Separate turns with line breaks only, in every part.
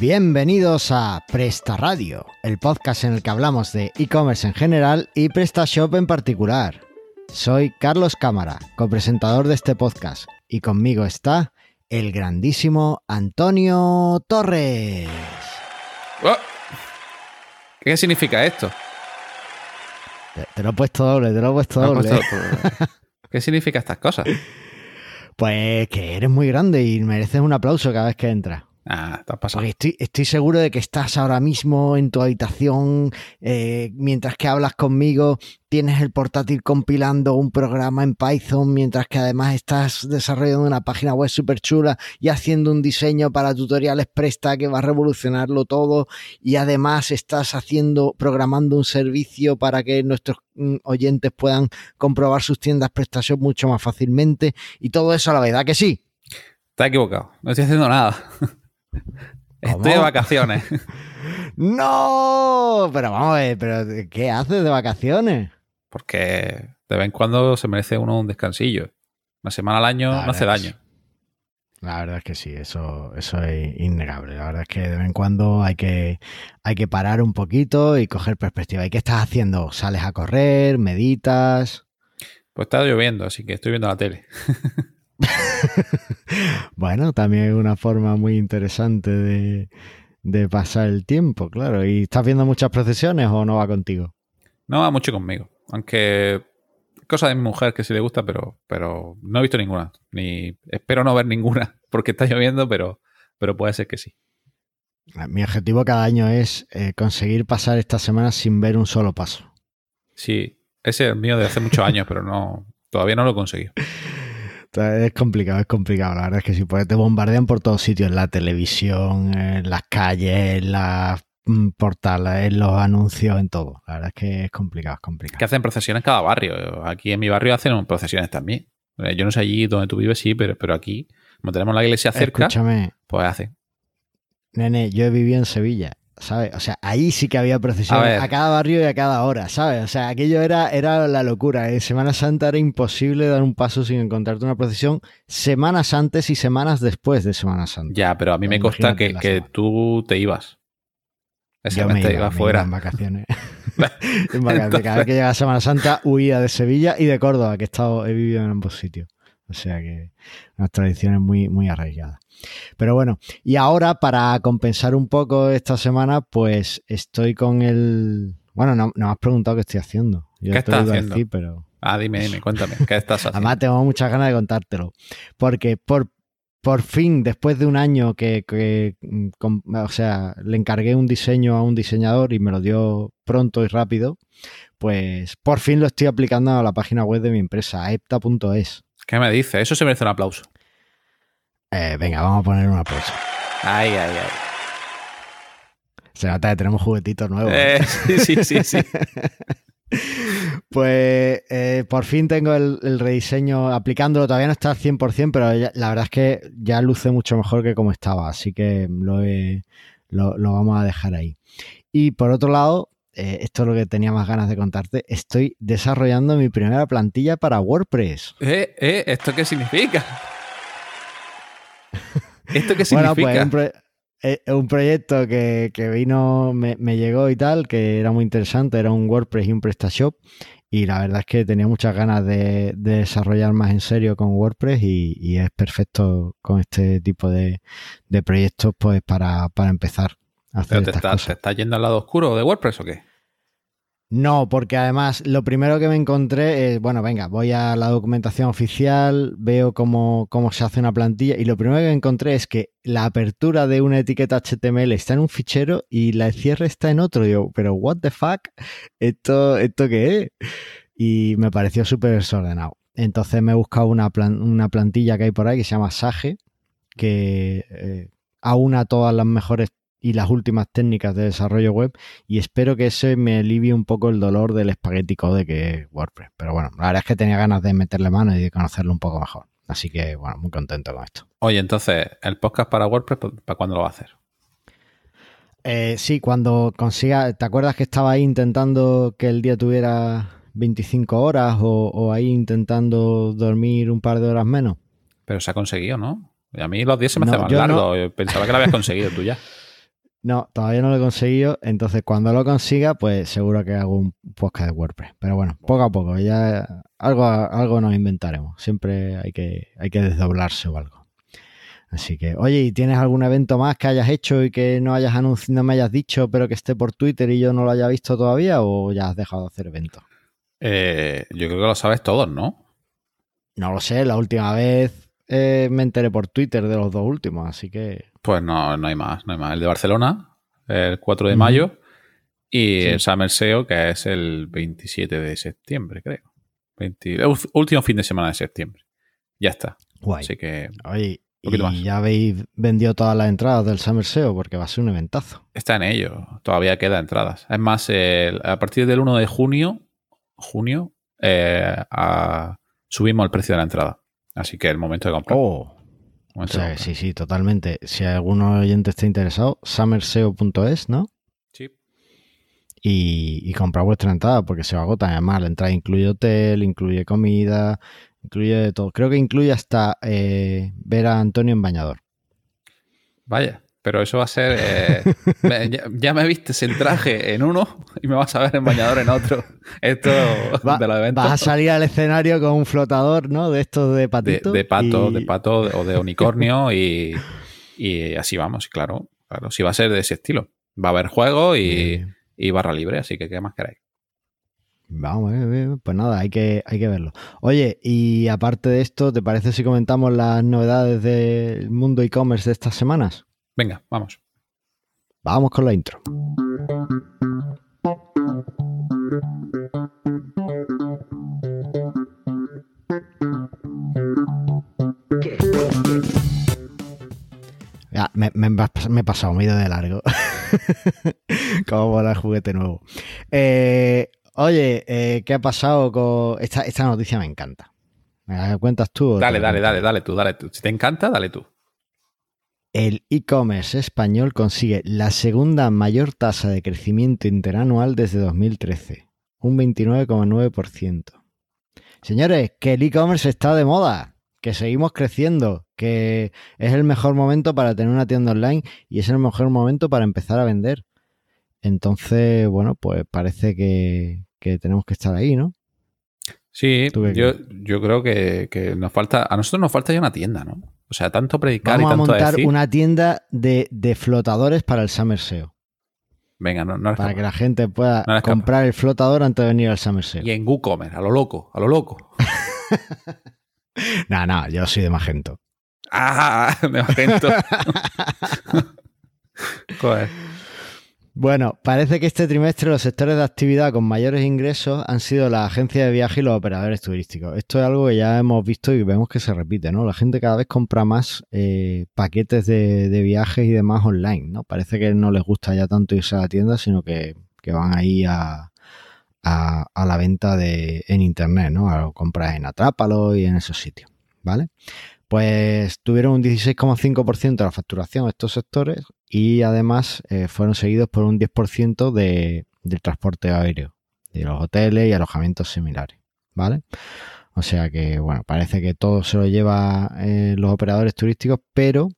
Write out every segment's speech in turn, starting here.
Bienvenidos a Presta Radio, el podcast en el que hablamos de e-commerce en general y PrestaShop en particular. Soy Carlos Cámara, copresentador de este podcast, y conmigo está el grandísimo Antonio Torres.
Oh. ¿Qué significa esto?
Te, te lo he puesto doble, te lo he puesto doble.
¿Qué significa estas cosas?
Pues que eres muy grande y mereces un aplauso cada vez que entras.
Ah, te has pasado.
Porque estoy, estoy seguro de que estás ahora mismo en tu habitación, eh, mientras que hablas conmigo, tienes el portátil compilando un programa en Python, mientras que además estás desarrollando una página web súper chula y haciendo un diseño para tutoriales Presta que va a revolucionarlo todo, y además estás haciendo, programando un servicio para que nuestros mm, oyentes puedan comprobar sus tiendas PrestaShop mucho más fácilmente, y todo eso la verdad que sí.
Has equivocado. No estoy haciendo nada. Estoy de vacaciones.
¡No! Pero vamos a ver, pero ¿qué haces de vacaciones?
Porque de vez en cuando se merece uno un descansillo. Una semana al año
La
no hace
es-
daño.
La verdad es que sí, eso, eso es innegable. La verdad es que de vez en cuando hay que, hay que parar un poquito y coger perspectiva. ¿Y qué estás haciendo? ¿Sales a correr? ¿Meditas?
Pues está lloviendo, así que estoy viendo la tele.
Bueno, también es una forma muy interesante de, de pasar el tiempo, claro. ¿Y estás viendo muchas procesiones o no va contigo?
No va mucho conmigo. Aunque cosa de mi mujer que sí le gusta, pero, pero no he visto ninguna. Ni espero no ver ninguna porque está lloviendo, pero, pero puede ser que sí.
Mi objetivo cada año es eh, conseguir pasar esta semana sin ver un solo paso.
Sí, ese es el mío de hace muchos años, pero no todavía no lo he conseguido.
Es complicado, es complicado. La verdad es que sí, porque te bombardean por todos sitios, en la televisión, en las calles, en las mm, portales, en los anuncios, en todo. La verdad es que es complicado, es complicado.
que hacen procesiones cada barrio. Aquí en mi barrio hacen procesiones también. Eh, Yo no sé allí donde tú vives, sí, pero, pero aquí, como tenemos la iglesia cerca,
Escúchame,
pues hacen.
nene, yo he vivido en Sevilla, ¿sabes? O sea, ahí sí que había procesiones
A
cada barrio y a cada hora, ¿sabes? O sea, aquello era, era la locura. En Semana Santa era imposible dar un paso sin encontrarte una procesión semanas antes y semanas después de Semana Santa.
Ya, pero a mí me consta que, que tú te ibas.
Yo me
te
iba, me iba
fuera.
en vacaciones. En vacaciones. Cada vez que llega Semana Santa huía de Sevilla y de Córdoba, que he, estado, he vivido en ambos sitios. O sea que unas tradiciones muy, muy arraigadas. Pero bueno, y ahora para compensar un poco esta semana, pues estoy con el... Bueno, no, no me has preguntado qué estoy haciendo. Yo
¿Qué
te
estás haciendo?
decir, pero...
Ah, dime, dime, cuéntame. ¿Qué estás haciendo?
Además tengo muchas ganas de contártelo. Porque por, por fin, después de un año que, o sea, le encargué un diseño a un diseñador y me lo dio pronto y rápido, pues por fin lo estoy aplicando a la página web de mi empresa, epta.es.
¿Qué me dices? Eso se merece un aplauso.
Eh, venga, vamos a poner un aplauso.
Ay, ay, ay.
Se nota que tenemos juguetitos nuevos.
Eh, sí, sí, sí, sí.
Pues eh, por fin tengo el, el rediseño aplicándolo. Todavía no está al 100%, pero ya- la verdad es que ya luce mucho mejor que como estaba. Así que lo, he- lo, lo vamos a dejar ahí. Y por otro lado, eh, esto es lo que tenía más ganas de contarte. Estoy desarrollando mi primera plantilla para WordPress.
Eh, eh, ¿esto qué significa? ¿Esto qué
Bueno,
significa?
pues es un, proyecto que, que vino, me, me llegó y tal, que era muy interesante. Era un WordPress y un PrestaShop. Y la verdad es que tenía muchas ganas de, de desarrollar más en serio con WordPress y, y es perfecto con este tipo de, de proyectos pues para, para empezar hacer
¿Pero te
estas
estás
cosas.
te estás yendo al lado oscuro de WordPress o qué?
No, porque además lo primero que me encontré es, bueno, venga, voy a la documentación oficial, veo cómo, cómo se hace una plantilla y lo primero que encontré es que la apertura de una etiqueta HTML está en un fichero y la cierre está en otro. Digo, pero what the fuck, ¿esto, esto qué es? Y me pareció súper desordenado. Entonces me he buscado una, plan- una plantilla que hay por ahí que se llama Sage, que eh, aúna todas las mejores y las últimas técnicas de desarrollo web y espero que ese me alivie un poco el dolor del espagueti code que es WordPress. Pero bueno, la verdad es que tenía ganas de meterle mano y de conocerlo un poco mejor. Así que bueno, muy contento con esto.
Oye, entonces, ¿el podcast para WordPress para cuándo lo va a hacer?
Eh, sí, cuando consiga, ¿te acuerdas que estaba ahí intentando que el día tuviera 25 horas o, o ahí intentando dormir un par de horas menos?
Pero se ha conseguido, ¿no? Y a mí los días se me
No,
hacen más largos. Pensaba que lo habías conseguido tú ya.
No, todavía no lo he conseguido. Entonces, cuando lo consiga, pues seguro que hago un podcast de WordPress. Pero bueno, poco a poco, ya algo, algo nos inventaremos. Siempre hay que, hay que desdoblarse o algo. Así que, oye, ¿y tienes algún evento más que hayas hecho y que no hayas anunciado, no me hayas dicho, pero que esté por Twitter y yo no lo haya visto todavía? ¿O ya has dejado de hacer eventos?
Eh, yo creo que lo sabes todos, ¿no?
No lo sé, la última vez eh, me enteré por Twitter de los dos últimos, así que.
Pues no, no hay más, no hay más. El de Barcelona, el 4 de mayo, y el Summer SEO, que es el 27 de septiembre, creo. el último fin de semana de septiembre. Ya está.
Guay.
Así que.
Oye, y ya habéis vendido todas las entradas del Summer SEO porque va a ser un eventazo.
Está en ello, todavía queda entradas. Es más, a partir del 1 de junio, junio, eh, subimos el precio de la entrada. Así que el momento de comprar.
Oh. Sí, sí, totalmente. Si algún oyente está interesado, summerseo.es, ¿no?
Sí.
Y, y comprar vuestra entrada porque se va a agotar. Además, la entrada incluye hotel, incluye comida, Incluye de todo. Creo que incluye hasta eh, ver a Antonio en bañador.
Vaya, pero eso va a ser. Eh, ya, me viste en traje en uno y me vas a ver en bañador en otro. Esto de los eventos.
Vas a salir al escenario con un flotador, ¿no? De estos de patito.
De, pato, de pato o de unicornio y, así vamos, claro. Claro, sí va a ser de ese estilo. Va a haber juego y, y barra libre, así que ¿qué más queréis?
Vamos, pues nada, hay que, hay que verlo. Oye, y aparte de esto, ¿te parece si comentamos las novedades del mundo e-commerce de estas semanas?
Venga, vamos.
Vamos con la intro. Ya, me, me, me, he pasado, me he ido de largo. Como el juguete nuevo. Eh, Oye, eh, ¿qué ha pasado con esta, esta noticia? Me encanta. ¿Me cuentas tú?
Dale, dale, dale, dale tú, dale tú. Si te encanta, dale tú.
El e-commerce español consigue la segunda mayor tasa de crecimiento interanual desde 2013, un 29,9%. Señores, que el e-commerce está de moda, que seguimos creciendo, que es el mejor momento para tener una tienda online y es el mejor momento para empezar a vender. Entonces, bueno, pues parece que, que tenemos que estar ahí, ¿no?
Sí, yo, yo, creo que, nos falta, a nosotros nos falta ya una tienda, ¿no? O sea, tanto predicar
y
tanto
a montar una tienda de, flotadores para el Summer SEO.
Venga, no, no
Para que la gente pueda comprar el flotador antes de venir al Summer SEO.
Y en WooCommerce, a lo loco, a lo loco.
no, no, yo soy de Magento.
Ah, de Magento. Joder.
Bueno, parece que este trimestre los sectores de actividad con mayores ingresos han sido las agencias de viaje y los operadores turísticos. Esto es algo que ya hemos visto y vemos que se repite, ¿no? La gente cada vez compra más eh, paquetes de, viajes y demás online, ¿no? Parece que no les gusta ya tanto irse a la tienda, sino que, van ahí a, a, la venta de, en internet, ¿no? A compras en Atrápalo y en esos sitios, ¿vale? Pues tuvieron un 16,5% de la facturación estos sectores y además eh, fueron seguidos por un 10% de, del transporte aéreo, de los hoteles y alojamientos similares, ¿vale? O sea que, bueno, parece que todo se lo lleva eh, los operadores turísticos, pero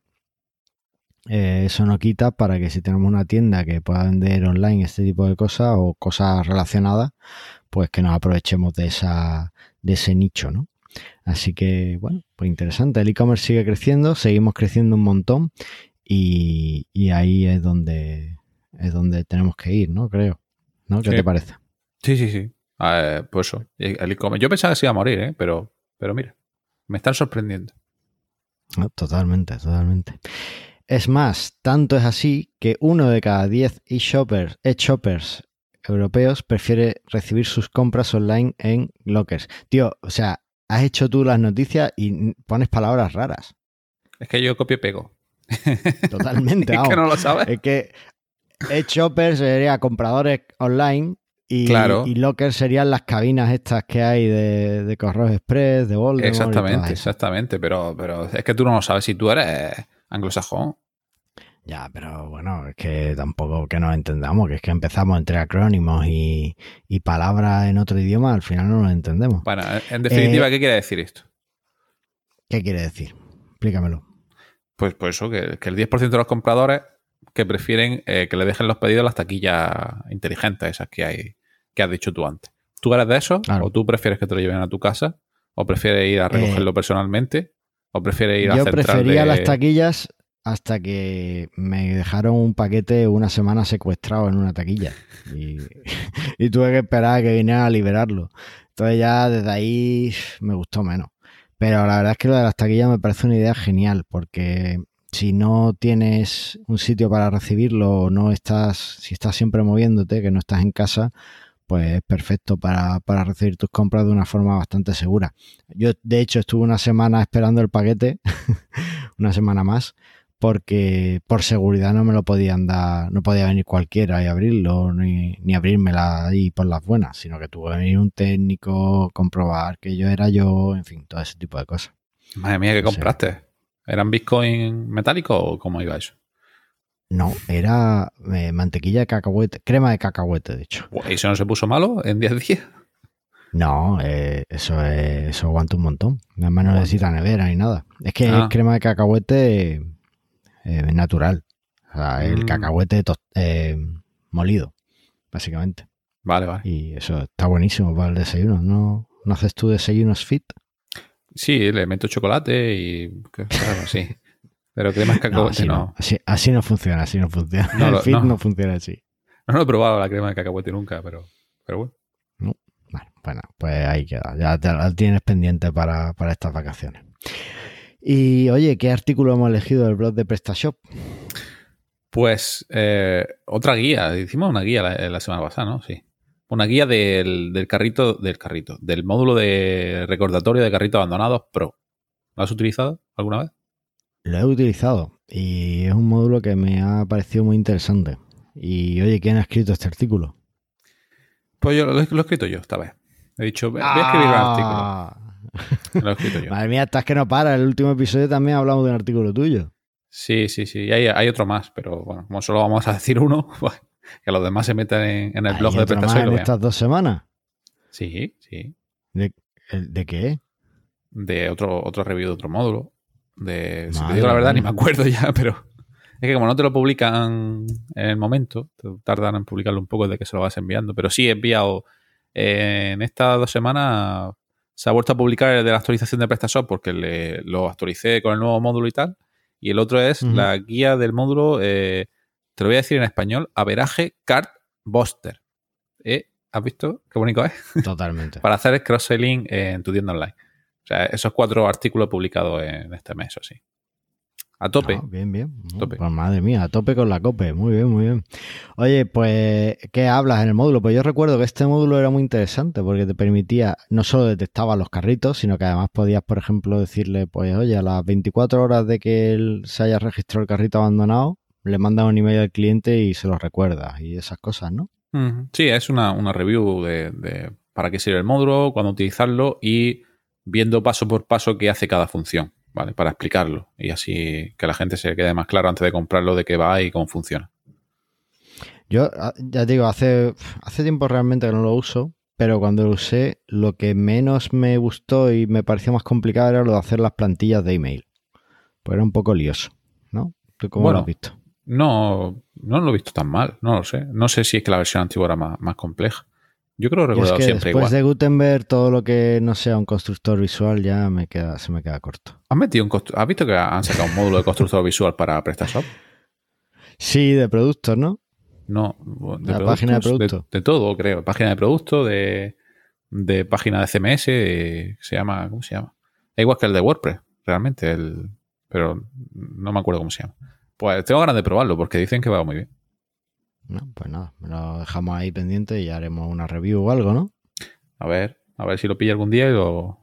eh, eso no quita para que si tenemos una tienda que pueda vender online este tipo de cosas o cosas relacionadas, pues que nos aprovechemos de, esa, de ese nicho, ¿no? Así que, bueno, pues interesante. El e-commerce sigue creciendo, seguimos creciendo un montón y, ahí es donde, es donde tenemos que ir, ¿no? Creo. ¿No? ¿Qué te parece?
Sí, sí, sí. pues eso. El e-commerce. Yo pensaba que se iba a morir, ¿eh? Pero, pero mira, me están sorprendiendo.
totalmente, totalmente. Es más, tanto es así que uno de cada diez e-shoppers, e-shoppers europeos prefiere recibir sus compras online en lockers. Tío, o sea, has hecho tú las noticias y pones palabras raras.
Es que yo copio y pego.
Totalmente.
es que no lo sabes.
Es que shopper sería compradores online y, y locker serían las cabinas estas que hay de, de Correos Express, de Voldemort.
Exactamente, exactamente. Pero, pero es que tú no lo sabes si tú eres anglosajón.
Ya, pero bueno, es que tampoco que nos entendamos, que es que empezamos entre acrónimos y, palabras en otro idioma, al final no nos entendemos.
Bueno, en definitiva, eh, ¿qué quiere decir esto?
¿Qué quiere decir? Explícamelo.
Pues, pues eso, que, el 10% de los compradores, que prefieren eh, que le dejen los pedidos a las taquillas inteligentes, esas que hay, que has dicho tú antes. ¿Tú eres de eso? ¿O tú prefieres que te lo lleven a tu casa? ¿O prefieres ir a recogerlo personalmente? ¿O prefieres ir a
Yo prefería
de-
las taquillas hasta que me dejaron un paquete una semana secuestrado en una taquilla. Y, tuve que esperar a que vinieran a liberarlo. Entonces ya desde ahí me gustó menos. Pero la verdad es que lo de las taquillas me parece una idea genial porque si no tienes un sitio para recibirlo o no estás, si estás siempre moviéndote, que no estás en casa, pues es perfecto para, para recibir tus compras de una forma bastante segura. Yo, de hecho, estuve una semana esperando el paquete, una semana más, porque por seguridad no me lo podían dar, no podía venir cualquiera y abrirlo, ni, ni abrírmela ahí por las buenas, sino que tuvo que venir un técnico, comprobar que yo era yo, en fin, todo ese tipo de cosas.
Madre mía, ¿qué compraste? ¿Eran Bitcoin metálicos o cómo iba eso?
No, era eh, mantequilla de cacahuete, crema de cacahuete, de hecho.
¿Y eso no se puso malo en 10 días?
No, eh, eso es, eso aguanta un montón. Además no necesita nevera ni nada. Es que
Ah.
es crema de cacahuete eh, natural. O sea, el
Mm.
cacahuete eh, molido, básicamente.
Vale, vale.
Y eso está buenísimo para el desayuno. ¿No, ¿No haces tú desayunos fit?
Sí, le meto chocolate y claro, sí. Pero crema de
No,
cacahuete
así
no.
no. Así, así no funciona, así no funciona.
No,
el fit
no.
funciona así.
No lo he probado la crema de cacahuete nunca, pero, pero bueno.
Bueno, bueno, pues ahí queda. Ya te la tienes pendiente para, para estas vacaciones. Y oye, ¿qué artículo hemos elegido del blog de PrestaShop?
Pues eh, otra guía, hicimos una guía la, la semana pasada, ¿no? Sí. Una guía del, del carrito, del carrito, del módulo de recordatorio de carritos abandonados Pro. ¿Lo has utilizado alguna vez?
Lo he utilizado y es un módulo que me ha parecido muy interesante. Y oye, ¿quién ha escrito este artículo?
Pues yo lo, he- lo he escrito yo esta vez. He dicho, voy a escribir un artículo. Lo he escrito yo.
Madre mía, estás que no para. El último episodio también hablamos de un artículo tuyo.
Sí, sí, sí. Y hay, hay otro más, pero bueno, como solo vamos a decir uno, pues, que los demás se metan en, en el blog
¿Hay
de
otro más
PrestaShop y lo
en
vean.
estas dos semanas?
Sí, sí.
¿De, ¿de qué?
De otro, otro review de otro módulo. De, si te digo la verdad, ni me acuerdo ya, pero es que como no te lo publican en el momento, tardan en publicarlo un poco de que se lo vas enviando. Pero sí he enviado eh, en estas dos semanas. Se ha vuelto a publicar el de la actualización de PrestaShop porque le, lo actualicé con el nuevo módulo y tal. Y el otro es la guía del módulo, eh, te lo voy a decir en español, Averaje Card Buster. ¿Eh? ¿Has visto qué bonito es?
Totalmente.
Para hacer cross-selling en tu tienda online. O sea, esos cuatro artículos publicados en este mes, o sí. A tope.
Ah, bien, bien. No,
Tope.
Pues madre mía, a tope con la cope. Muy bien, muy bien. Oye, pues, ¿qué hablas en el módulo? Pues yo recuerdo que este módulo era muy interesante porque te permitía, no solo detectaba los carritos, sino que además podías, por ejemplo, decirle, pues, oye, a las 24 horas de que él se haya registrado el carrito abandonado, le mandas un email al cliente y se lo recuerdas y esas cosas, ¿no?
Sí, es una, una review de, de para qué sirve el módulo, cuándo utilizarlo y viendo paso por paso qué hace cada función, ¿vale? Para explicarlo y así que la gente se quede más claro antes de comprarlo de qué va y cómo funciona.
Yo, ah, ya te digo, hace, hace tiempo realmente que no lo uso, pero cuando lo usé, lo que menos me gustó y me pareció más complicado era lo de hacer las plantillas de email. Pues era un poco lioso, ¿no? ¿Tú cómo
Bueno,
lo has visto?
No, no lo he visto tan mal, no lo sé. No sé si es que la versión antigua era más, más compleja. Yo creo
Yo es
recordado
que
siempre
después
igual.
de Gutenberg, todo lo que no sea un constructor visual ya me queda, se me queda corto.
¿Has, metido un ¿Has visto que han sacado un módulo de constructor visual para PrestaShop?
Sí, de productos, ¿no?
No, de
La página de
productos,
producto.
de todo, creo. Página de producto, de, de página de CMS, de- se llama, ¿cómo se llama? Es igual que el de WordPress, realmente, el, pero no me acuerdo cómo se llama. Pues tengo ganas de probarlo porque dicen que va muy bien.
No, pues nada, me lo dejamos ahí pendiente y ya haremos una review o algo, ¿no?
A ver, a ver si lo pillo algún día y lo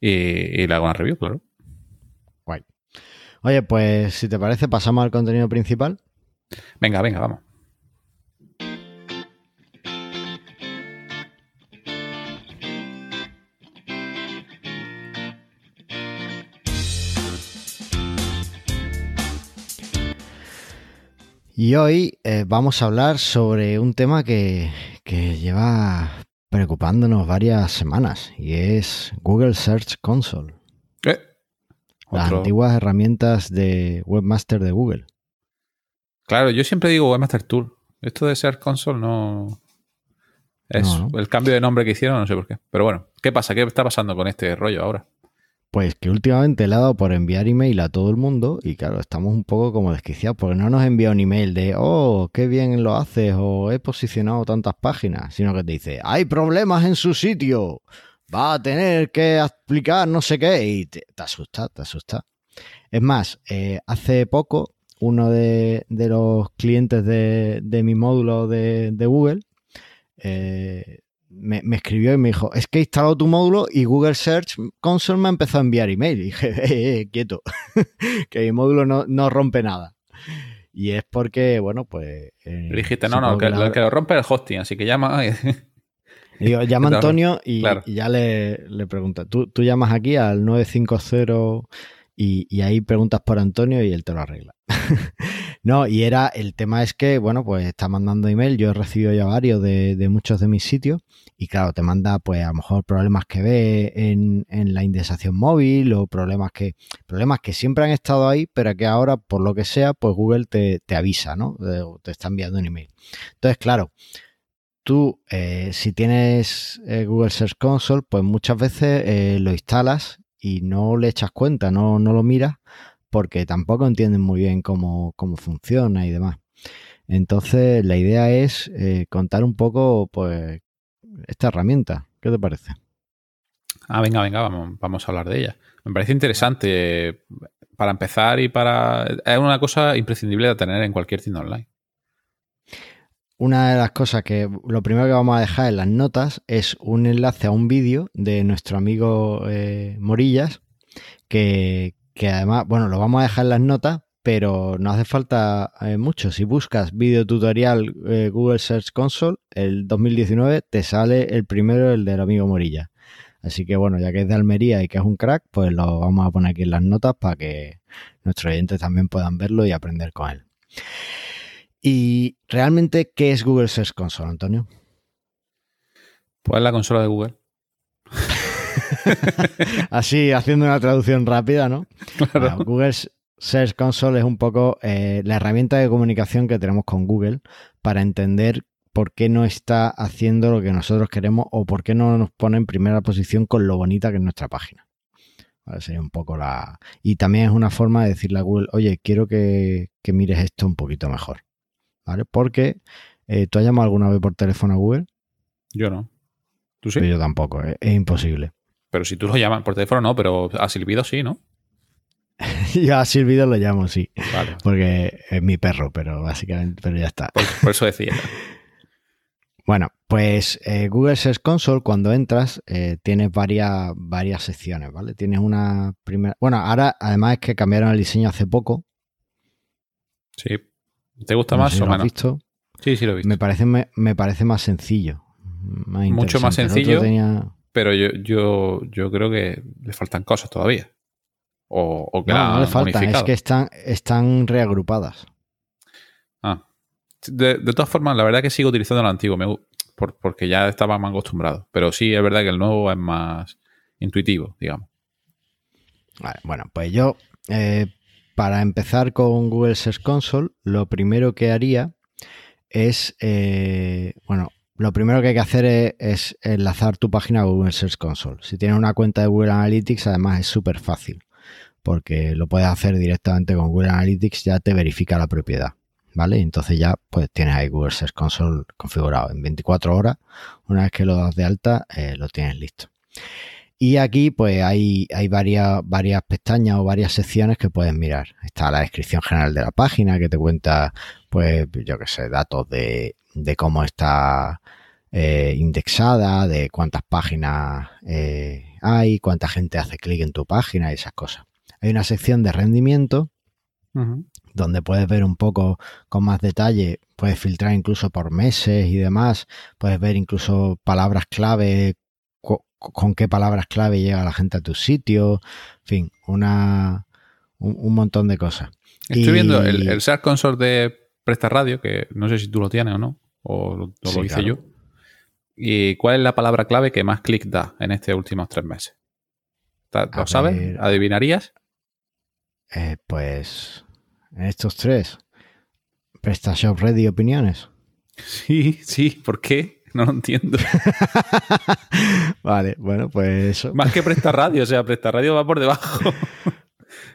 y, y le hago una review, claro.
Guay. Oye, pues si te parece, pasamos al contenido principal.
Venga, venga, vamos.
Y hoy eh, vamos a hablar sobre un tema que, que lleva preocupándonos varias semanas y es Google Search Console,
Eh,
las
otro-
antiguas herramientas de webmaster de Google.
Claro, yo siempre digo Webmaster Tool. Esto de ser console no. Es el cambio de nombre que hicieron, no sé por qué. Pero bueno, ¿qué pasa? ¿Qué está pasando con este rollo ahora?
Pues que últimamente le ha dado por enviar email a todo el mundo y claro, estamos un poco como desquiciados porque no nos envía un email de, oh, qué bien lo haces o he posicionado tantas páginas, sino que te dice, hay problemas en su sitio, va a tener que explicar no sé qué y te, asusta, te asusta. Es más, eh, hace poco uno de, los clientes de, mi módulo de, Google eh, me, escribió y me dijo, es que he instalado tu módulo y Google Search Console me ha empezado a enviar email. Y dije, eh, eh, quieto, que mi módulo no, rompe nada. Y es porque, bueno, pues...
Eh, dijiste, no, no, que, lo que lo rompe es el hosting, así que llama...
Digo, llama Antonio y, ya le, le pregunta. Tú, tú llamas aquí al 950 y, ahí preguntas por Antonio y él te lo arregla. No, y era, el tema es que, bueno, pues está mandando email, yo he recibido ya varios de, muchos de mis sitios y claro, te manda pues a lo mejor problemas que ve en, la indexación móvil o problemas que, problemas que siempre han estado ahí, pero que ahora, por lo que sea, pues Google te, avisa, ¿no? te está enviando un email. Entonces, claro, tú, eh, si tienes eh, Google Search Console, pues muchas veces eh, lo instalas y no le echas cuenta, no, no lo miras, porque tampoco entienden muy bien cómo, funciona y demás. Entonces, la idea es eh, contar un poco, pues, esta herramienta. ¿Qué te parece?
Ah, venga, venga, vamos, vamos a hablar de ella. Me parece interesante para empezar y para... Es una cosa imprescindible de tener en cualquier tienda online
una de las cosas que lo primero que vamos a dejar en las notas es un enlace a un vídeo de nuestro amigo eh, Morillas, que, además, bueno, lo vamos a dejar en las notas, pero no hace falta eh, mucho. Si buscas vídeo tutorial eh, Google Search Console, el 2019 te sale el primero, el del amigo Morillas. Así que bueno, ya que es de Almería y que es un crack, pues lo vamos a poner aquí en las notas para que nuestros oyentes también puedan verlo y aprender con él. ¿Y realmente qué es Google Search Console, Antonio?
Pues la consola de Google.
Así, haciendo una traducción rápida, ¿no? Google Search Console es un poco eh, la herramienta de comunicación que tenemos con Google para entender por qué no está haciendo lo que nosotros queremos o por qué no nos pone en primera posición con lo bonita que es nuestra página. sería un poco la. Y también es una forma de decirle a Google, oye, quiero que mires esto un poquito mejor. ¿vale? Porque eh, tú has llamado alguna vez por teléfono a Google.
Yo no. ¿Tú sí?
yo tampoco, es, imposible.
Pero si tú lo llamas por teléfono, no, pero a Silbido sí, ¿no?
yo a Silbido lo llamo, sí. Vale. Porque es mi perro, pero básicamente, pero ya está.
Por, eso decía.
bueno, pues eh, Google Search Console, cuando entras, eh, tienes varias, varias secciones, ¿vale? Tienes una primera. Bueno, ahora además es que cambiaron el diseño hace poco.
Sí. ¿Te gusta más o menos?
Visto.
Sí, sí lo he visto.
Me parece, me, parece más sencillo.
Mucho más sencillo. Pero yo, yo, yo creo que le faltan cosas todavía. O, que
no, no le faltan, es que están, están reagrupadas.
Ah. De, todas formas, la verdad que sigo utilizando el antiguo, me, porque ya estaba más acostumbrado. Pero sí, es verdad que el nuevo es más intuitivo, digamos.
bueno, pues yo eh, para empezar con Google Search Console, lo primero que haría es, eh, bueno, lo primero que hay que hacer es, enlazar tu página a Google Search Console. Si tienes una cuenta de Google Analytics, además es súper fácil, porque lo puedes hacer directamente con Google Analytics, ya te verifica la propiedad, ¿vale? Entonces ya pues tienes ahí Google Search Console configurado. En 24 horas, una vez que lo das de alta, eh, lo tienes listo. Y aquí pues hay, varias, varias pestañas o varias secciones que puedes mirar. Está la descripción general de la página que te cuenta pues yo qué sé, datos de, cómo está eh, indexada, de cuántas páginas eh, hay, cuánta gente hace clic en tu página y esas cosas. Hay una sección de rendimiento donde puedes ver un poco con más detalle, puedes filtrar incluso por meses y demás, puedes ver incluso palabras clave con qué palabras clave llega la gente a tu sitio, en fin, una, un, montón de cosas.
Estoy viendo el, el Console de Presta Radio, que no sé si tú lo tienes o no, o, lo hice yo. ¿Y cuál es la palabra clave que más clic da en estos últimos tres meses? ¿Lo sabes? ¿Adivinarías?
Eh, pues estos tres. PrestaShop Ready opiniones.
Sí, sí, ¿por qué? No lo entiendo.
vale, bueno, pues eso.
Más que Presta Radio, o sea, Presta Radio va por debajo.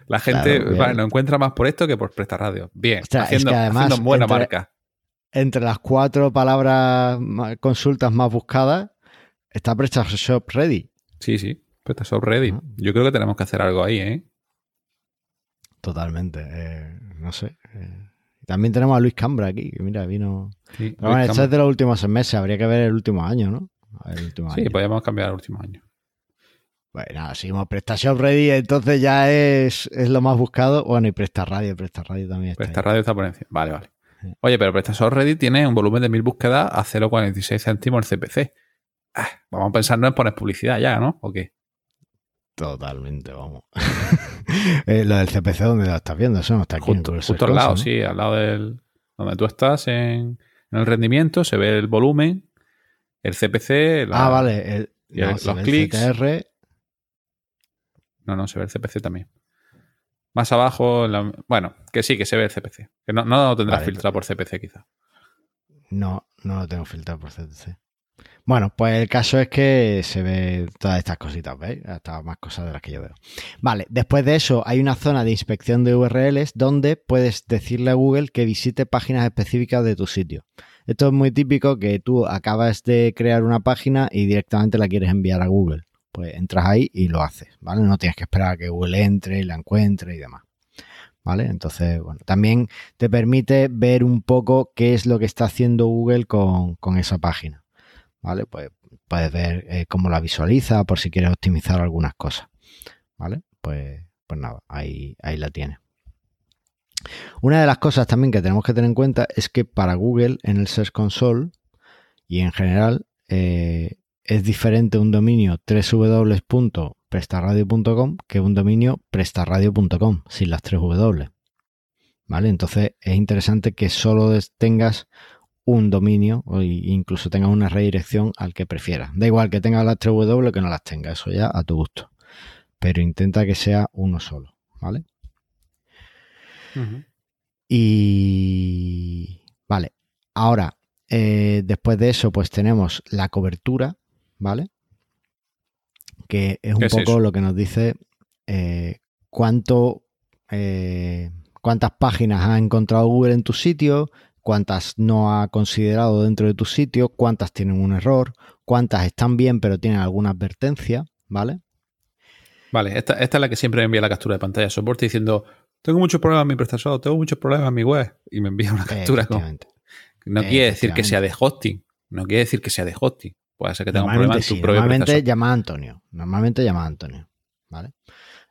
La gente lo encuentra más por esto que por Presta Radio. Bien, haciendo, buena marca.
Entre las cuatro palabras consultas más buscadas está PrestaShop Ready.
Sí, sí, PrestaShop Ready. Yo creo que tenemos que hacer algo ahí, ¿eh?
Totalmente. Eh, no sé. Eh. También tenemos a Luis Cambra aquí, que mira, vino. Sí, Pero bueno, esto es de los últimos seis meses, habría que ver el último año, ¿no?
el último sí, podríamos cambiar el último año.
Bueno, seguimos PrestaShop Ready, entonces ya es, es, lo más buscado. Bueno, y Presta Radio, Presta Radio también está.
Presta Radio está por encima. Vale, vale. Oye, pero PrestaShop Ready tiene un volumen de mil búsquedas a 0,46 céntimos el CPC. Ah, vamos a pensar no en poner publicidad ya, ¿no? ¿O qué?
Totalmente, vamos. Eh, lo del CPC, ¿dónde lo estás viendo? Eso no está aquí.
Justo, justo al lado, sí, al lado del. Donde tú estás en, el rendimiento, se ve el volumen, el CPC.
ah, vale.
los clics. No, no, se ve el CPC también. Más abajo, bueno, que sí, que se ve el CPC. Que no, no lo tendrás filtrado por CPC, quizá.
No, no lo tengo filtrado por CPC. Bueno, pues el caso es que se ve todas estas cositas, ¿veis? Hasta más cosas de las que yo veo. Vale, después de eso hay una zona de inspección de URLs donde puedes decirle a Google que visite páginas específicas de tu sitio. Esto es muy típico que tú acabas de crear una página y directamente la quieres enviar a Google. Pues entras ahí y lo haces, ¿vale? No tienes que esperar a que Google entre y la encuentre y demás. ¿Vale? Entonces, bueno, también te permite ver un poco qué es lo que está haciendo Google con, con esa página. ¿vale? Pues puedes ver eh, cómo la visualiza por si quieres optimizar algunas cosas, ¿vale? Pues, pues nada, ahí, ahí la tiene. Una de las cosas también que tenemos que tener en cuenta es que para Google en el Search Console y en general eh, es diferente un dominio www.prestarradio.com que un dominio prestarradio.com sin las tres W. ¿Vale? Entonces es interesante que solo tengas un dominio o incluso tengas una redirección al que prefieras. Da igual que tengas las 3W que no las tengas, eso ya a tu gusto. Pero intenta que sea uno solo, ¿vale? Y vale, ahora, eh, después de eso, pues tenemos la cobertura, ¿vale? Que es un poco lo que nos dice eh, cuánto, eh, cuántas páginas ha encontrado Google en tu sitio, cuántas no ha considerado dentro de tu sitio, cuántas tienen un error, cuántas están bien pero tienen alguna advertencia, ¿vale?
Vale, esta, es la que siempre me envía la captura de pantalla soporte diciendo, tengo muchos problemas en mi prestador, tengo muchos problemas en mi web, y me envía una captura con... No quiere decir que sea de hosting, no quiere decir que sea de hosting. Puede ser que tenga un problema en tu propio
Normalmente llama a Antonio, normalmente llama a Antonio, ¿vale?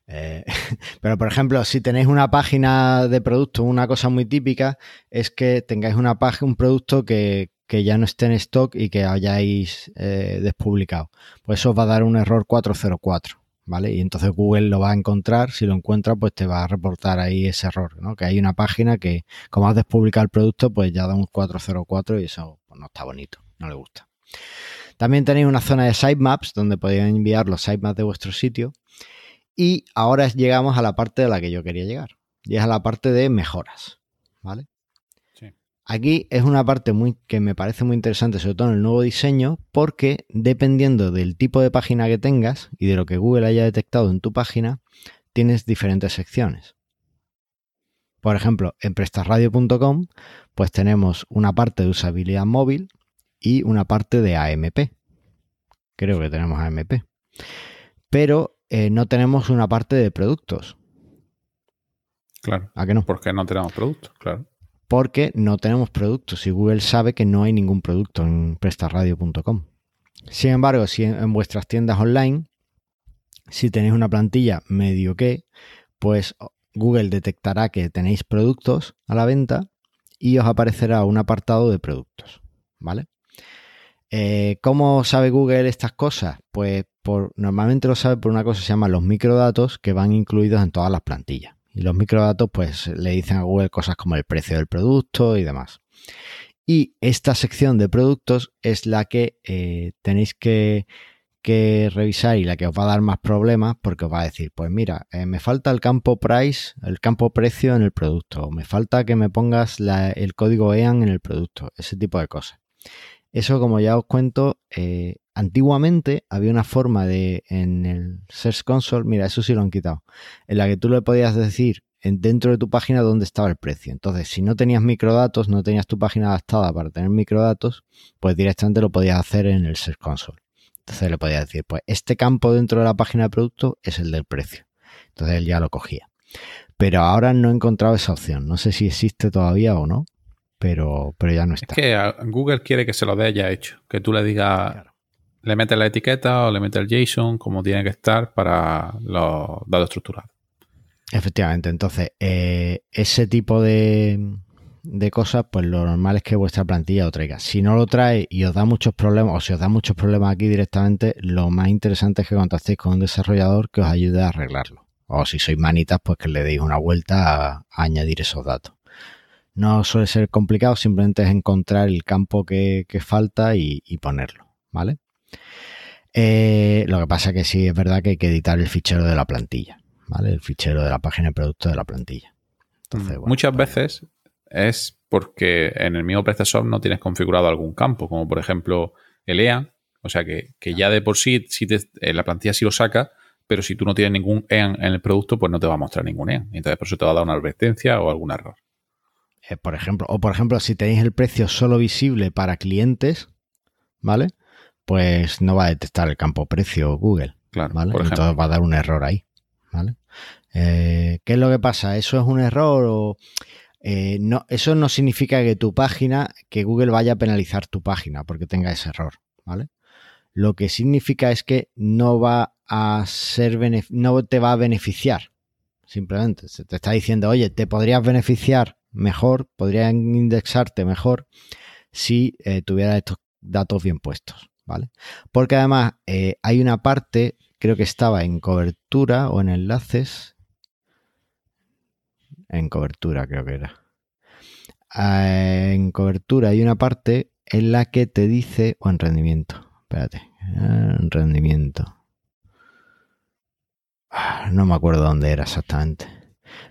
Eh, pero, por ejemplo, si tenéis una página de producto, una cosa muy típica es que tengáis una página, un producto que, ya no esté en stock y que hayáis eh, despublicado. Pues eso os va a dar un error 404, ¿vale? Y entonces Google lo va a encontrar, si lo encuentra, pues te va a reportar ahí ese error, ¿no? Que hay una página que, como has despublicado el producto, pues ya da un 404 y eso pues, no está bonito, no le gusta. También tenéis una zona de sitemaps donde podéis enviar los sitemaps de vuestro sitio y ahora llegamos a la parte de la que yo quería llegar. Y es a la parte de mejoras. ¿Vale? Aquí es una parte muy, que me parece muy interesante, sobre todo en el nuevo diseño, porque dependiendo del tipo de página que tengas y de lo que Google haya detectado en tu página, tienes diferentes secciones. Por ejemplo, en prestarradio.com, pues tenemos una parte de usabilidad móvil y una parte de AMP. Creo que tenemos AMP. Pero eh, no tenemos una parte de productos.
Claro. ¿A qué no? Porque no tenemos productos, claro.
Porque no tenemos productos y Google sabe que no hay ningún producto en prestarradio.com. Sin embargo, si en, vuestras tiendas online, si tenéis una plantilla medio que, pues Google detectará que tenéis productos a la venta y os aparecerá un apartado de productos. ¿Vale? Eh, ¿Cómo sabe Google estas cosas? Pues normalmente lo sabe por una cosa que se llama los microdatos que van incluidos en todas las plantillas. Y los microdatos pues le dicen a Google cosas como el precio del producto y demás. Y esta sección de productos es la que eh, tenéis que, revisar y la que os va a dar más problemas porque os va a decir, pues mira, eh, me falta el campo price, el campo precio en el producto, me falta que me pongas el código EAN en el producto, ese tipo de cosas. Eso, como ya os cuento, eh, antiguamente había una forma de en el Search Console, mira, eso sí lo han quitado, en la que tú le podías decir dentro de tu página dónde estaba el precio. Entonces, si no tenías microdatos, no tenías tu página adaptada para tener microdatos, pues directamente lo podías hacer en el Search Console. Entonces le podías decir, pues este campo dentro de la página de producto es el del precio. Entonces él ya lo cogía. Pero ahora no he encontrado esa opción. No sé si existe todavía o no, pero, pero ya no está.
Es que Google quiere que se lo dé ya hecho. Que tú le digas, le metes la etiqueta o le metes el JSON como tiene que estar para los datos estructurados.
Efectivamente, entonces eh, ese tipo de, de, cosas, pues lo normal es que vuestra plantilla lo traiga. Si no lo trae y os da muchos problemas, o si os da muchos problemas aquí directamente, lo más interesante es que contactéis con un desarrollador que os ayude a arreglarlo. O si sois manitas, pues que le deis una vuelta a, añadir esos datos. No suele ser complicado, simplemente es encontrar el campo que, falta y, ponerlo, ¿vale? Eh, lo que pasa es que sí es verdad que hay que editar el fichero de la plantilla. El fichero de la página de producto de la plantilla.
Entonces, mm. Muchas pues veces es porque en el mismo PrestaShop no tienes configurado algún campo, como por ejemplo el EAN, o sea que, ya de por sí, si en la plantilla sí lo saca, pero si tú no tienes ningún EAN en el producto, pues no te va a mostrar ningún EAN. Entonces por eso te va a dar una advertencia o algún error.
Eh, por ejemplo, o por ejemplo, si tenéis el precio solo visible para clientes, ¿vale? Pues no va a detectar el campo precio Google. Claro, ¿vale? Entonces va a dar un error ahí. ¿vale? Eh, ¿Qué es lo que pasa? ¿Eso es un error o...? Eh, no, eso no significa que tu página, que Google vaya a penalizar tu página porque tenga ese error, ¿vale? Lo que significa es que no va a ser no te va a beneficiar. Simplemente se te está diciendo, oye, te podrías beneficiar mejor, podrían indexarte mejor si eh, tuvieras estos datos bien puestos, ¿vale? Porque además hay una parte creo que estaba en cobertura o en enlaces. En cobertura creo que era. Ah, en cobertura hay una parte en la que te dice, o en rendimiento, espérate, en rendimiento. Ah, no me acuerdo dónde era exactamente.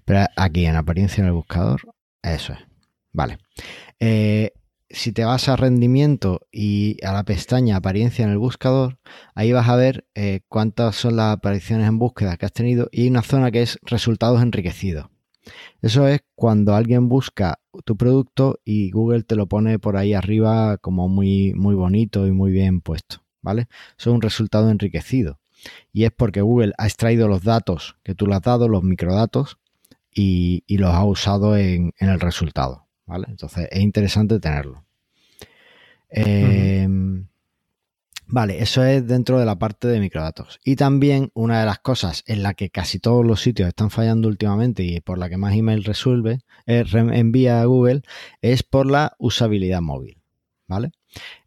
Pero aquí en apariencia en el buscador, eso es. Vale. Eh, si te vas a rendimiento y a la pestaña apariencia en el buscador, ahí vas a ver eh, cuántas son las apariciones en búsqueda que has tenido y una zona que es resultados enriquecidos. Eso es cuando alguien busca tu producto y Google te lo pone por ahí arriba como muy, muy bonito y muy bien puesto, ¿vale? Eso es un resultado enriquecido. Y es porque Google ha extraído los datos que tú le has dado, los microdatos, y, los ha usado en el resultado. Entonces es interesante tenerlo. Em, vale, eso es dentro de la parte de microdatos. Y también una de las cosas en la que casi todos los sitios están fallando últimamente y por la que más email resuelve, eh, envía a Google, es por la usabilidad móvil. ¿Vale?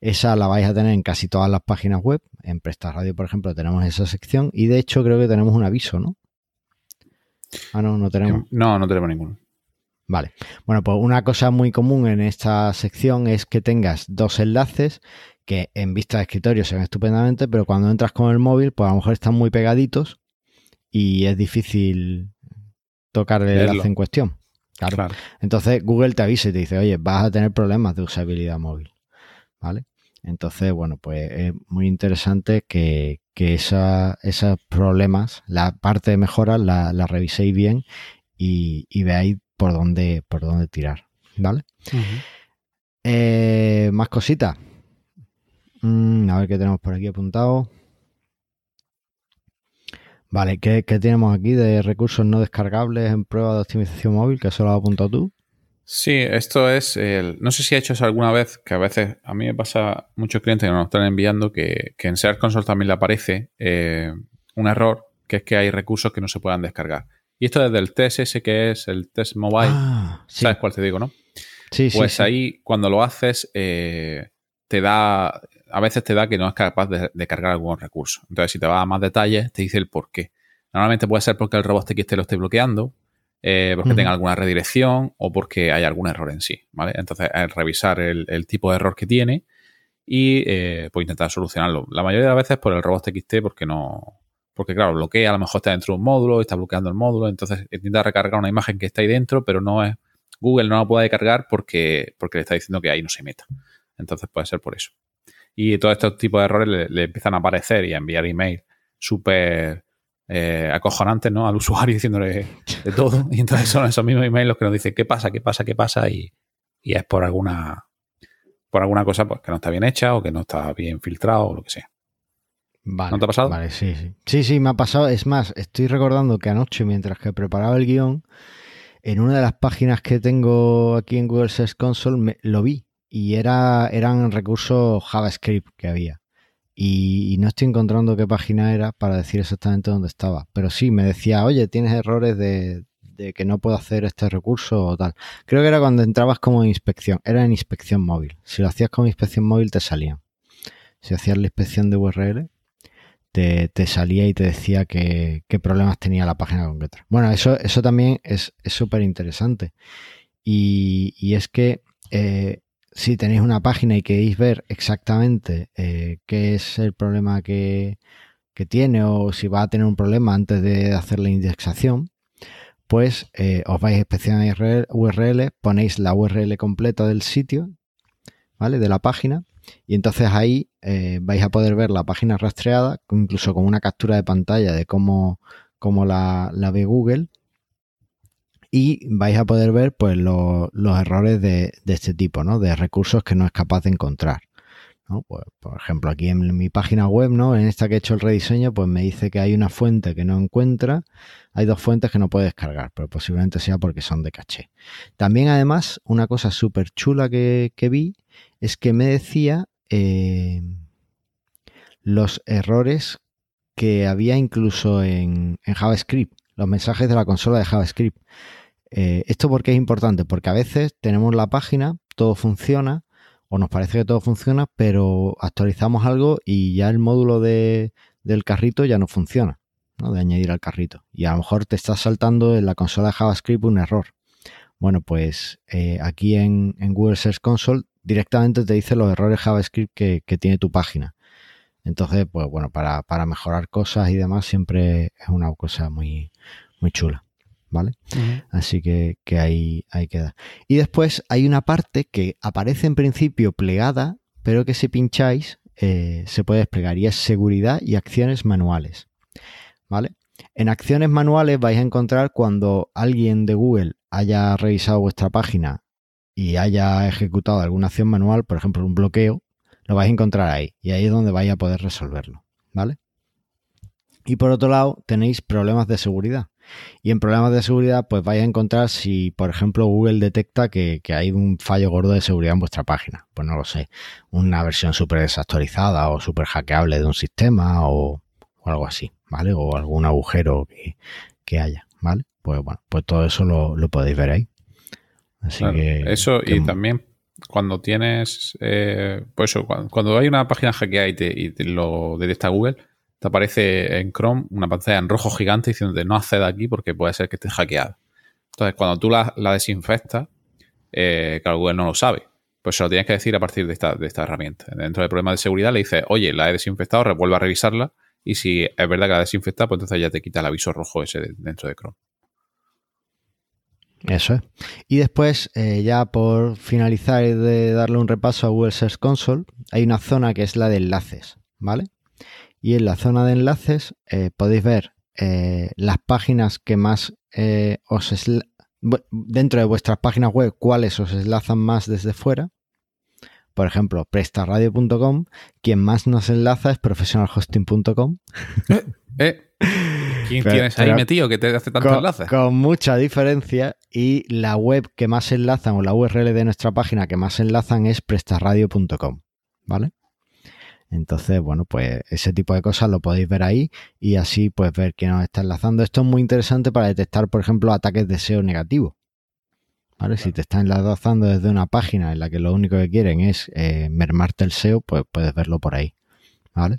Esa la vais a tener en casi todas las páginas web. En Presta Radio, por ejemplo, tenemos esa sección y de hecho creo que tenemos un aviso, ¿no?
Ah, no, no tenemos. No, no tenemos ninguno.
Vale. Bueno, pues una cosa muy común en esta sección es que tengas dos enlaces que en vista de escritorio se ven estupendamente, pero cuando entras con el móvil, pues a lo mejor están muy pegaditos y es difícil tocar el enlace en cuestión. Claro. Entonces Google te avisa y te dice, oye, vas a tener problemas de usabilidad móvil. ¿Vale? Entonces, bueno, pues es muy interesante que, esos problemas, la parte de mejora, la, reviséis bien y, y veáis por dónde, por dónde tirar. ¿Vale? Eh, más cositas. Mm, a ver qué tenemos por aquí apuntado. Vale, ¿qué, tenemos aquí de recursos no descargables en prueba de optimización móvil? Que eso lo has apuntado tú.
Sí, esto es el. No sé si ha hecho eso alguna vez, que a veces a mí me pasa muchos clientes que nos están enviando que, en Search Console también le aparece eh, un error, que es que hay recursos que no se puedan descargar. Y esto desde el TSS, que es el test mobile. Ah, ¿Sabes cuál te digo, no? Sí, sí. Pues ahí, cuando lo haces, eh, te da. A veces te da que no es capaz de, cargar algún recurso. Entonces, si te vas a más detalles, te dice el por qué. Normalmente puede ser porque el robot te lo esté bloqueando, eh, porque tenga alguna redirección o porque hay algún error en sí, ¿vale? Entonces, es revisar el, tipo de error que tiene y eh, pues intentar solucionarlo. La mayoría de las veces por el robot TXT porque no... Porque claro, bloquea, a lo mejor está dentro de un módulo, está bloqueando el módulo, entonces intenta recargar una imagen que está ahí dentro, pero no es... Google no la puede cargar porque, porque le está diciendo que ahí no se meta. Entonces puede ser por eso. Y todos estos tipos de errores le, empiezan a aparecer y a enviar email súper eh, acojonantes ¿no? al usuario diciéndole de todo. Y entonces son esos mismos emails los que nos dicen qué pasa, qué pasa, qué pasa y, y es por alguna por alguna cosa pues, que no está bien hecha o que no está bien filtrado o lo que sea.
Vale,
¿No te ha pasado?
Vale, sí, sí. Sí, sí, me ha pasado. Es más, estoy recordando que anoche, mientras que preparaba el guion, en una de las páginas que tengo aquí en Google Search Console, me, lo vi. Y era, eran recursos JavaScript que había. Y, no estoy encontrando qué página era para decir exactamente dónde estaba. Pero sí, me decía, oye, tienes errores de, de que no puedo hacer este recurso o tal. Creo que era cuando entrabas como inspección, era en inspección móvil. Si lo hacías como inspección móvil te salía. Si hacías la inspección de URL, te, salía y te decía qué problemas tenía la página concreta. Bueno, eso, eso también es súper interesante. Y, es que eh, si tenéis una página y queréis ver exactamente eh, qué es el problema que, que, tiene o si va a tener un problema antes de hacer la indexación, pues eh, os vais a inspeccionar URL, ponéis la URL completa del sitio, ¿vale? De la página. Y entonces ahí eh, vais a poder ver la página rastreada, incluso con una captura de pantalla de cómo, cómo la, ve Google. Y vais a poder ver pues, los errores de, de, este tipo, ¿no? De recursos que no es capaz de encontrar. Pues, por ejemplo, aquí en mi página web, ¿no? En esta que he hecho el rediseño, pues me dice que hay una fuente que no encuentra, hay dos fuentes que no puede descargar, pero posiblemente sea porque son de caché. También, además, una cosa súper chula que, vi es que me decía eh, los errores que había incluso en, JavaScript, los mensajes de la consola de JavaScript. Eh, ¿Esto por qué es importante? Porque a veces tenemos la página, todo funciona, o nos parece que todo funciona, pero actualizamos algo y ya el módulo de, del carrito ya no funciona, ¿no? de añadir al carrito. Y a lo mejor te está saltando en la consola de JavaScript un error. Bueno, pues eh, aquí en, Google Search Console directamente te dice los errores JavaScript que, tiene tu página. Entonces, pues bueno, para, para, mejorar cosas y demás siempre es una cosa muy, muy chula. ¿Vale? Así que, ahí, ahí queda. Y después hay una parte que aparece en principio plegada, pero que si pincháis eh, se puede desplegar y es seguridad y acciones manuales, ¿vale? En acciones manuales vais a encontrar cuando alguien de Google haya revisado vuestra página y haya ejecutado alguna acción manual, por ejemplo un bloqueo, lo vais a encontrar ahí y ahí es donde vais a poder resolverlo, ¿vale? Y por otro lado tenéis problemas de seguridad. Y en problemas de seguridad, pues vais a encontrar si, por ejemplo, Google detecta que, hay un fallo gordo de seguridad en vuestra página. Pues no lo sé, una versión súper desactualizada o súper hackeable de un sistema o, algo así, ¿vale? O algún agujero que, haya, ¿vale? Pues bueno, pues todo eso lo, podéis ver ahí.
Así que, eso y también cuando tienes, eh, pues eso, cuando, hay una página hackeada y te, y te lo detecta Google, te aparece en Chrome una pantalla en rojo gigante diciéndote no acceda aquí porque puede ser que esté hackeado. Entonces, cuando tú la, desinfectas, eh, Google no lo sabe. Pues se lo tienes que decir a partir de esta, herramienta. Dentro del problema de seguridad le dices, oye, la he desinfectado, vuelve a revisarla. Y si es verdad que la desinfecta, pues entonces ya te quita el aviso rojo ese dentro de Chrome.
Eso es. Y después, eh, ya por finalizar y de darle un repaso a Google Search Console, hay una zona que es la de enlaces, ¿vale? Y en la zona de enlaces eh, podéis ver eh, las páginas que más eh, os dentro de vuestras páginas web, cuáles os enlazan más desde fuera. Por ejemplo, prestaradio.com, quien más nos enlaza es professionalhosting.com.
¿Quién tienes ahí metido que te hace tantos enlaces?
Con mucha diferencia y la web que más enlazan o la URL de nuestra página que más enlazan es prestaradio.com, ¿vale? Entonces, bueno, pues ese tipo de cosas lo podéis ver ahí y así pues ver quién os está enlazando. Esto es muy interesante para detectar, por ejemplo, ataques de SEO negativo. ¿Vale? Si te están enlazando desde una página en la que lo único que quieren es eh, mermarte el SEO, pues puedes verlo por ahí. ¿Vale?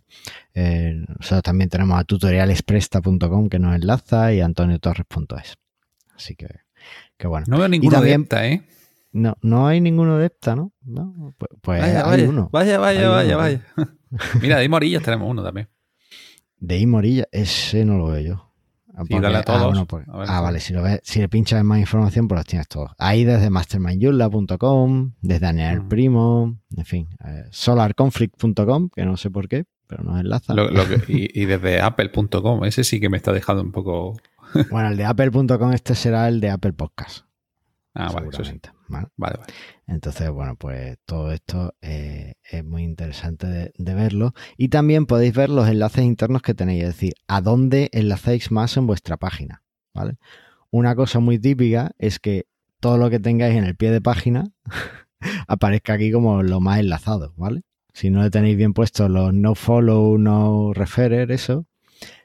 Eh, nosotros también tenemos a tutorialespresta.com que nos enlaza y antoniotorres.es. Así que, que bueno.
No veo ninguna también, ¿eh?
No, no hay ninguno de esta, ¿no? pues, pues
vaya,
hay
vaya,
uno.
Vaya, vaya, vaya, vaya. Mira, de Morillas tenemos uno también.
De Morilla, ese no lo veo yo.
Sí, dale a todos.
Ah, pues, ah vale, si, lo ves, si le pinchas en más información, pues los tienes todos. Ahí desde mastermindyula.com, desde Daniel Primo, en fin, eh, solarconflict.com, que no sé por qué, pero nos enlaza.
y, y, desde apple.com, ese sí que me está dejando un poco...
bueno, el de apple.com este será el de Apple Podcast.
Ah, vale, eso sí. Vale, vale.
Entonces, bueno, pues todo esto eh, es muy interesante de, verlo. Y también podéis ver los enlaces internos que tenéis, es decir, a dónde enlacéis más en vuestra página. ¿vale? Una cosa muy típica es que todo lo que tengáis en el pie de página aparezca aquí como lo más enlazado, ¿vale? Si no le tenéis bien puesto los no follow, no referer, eso,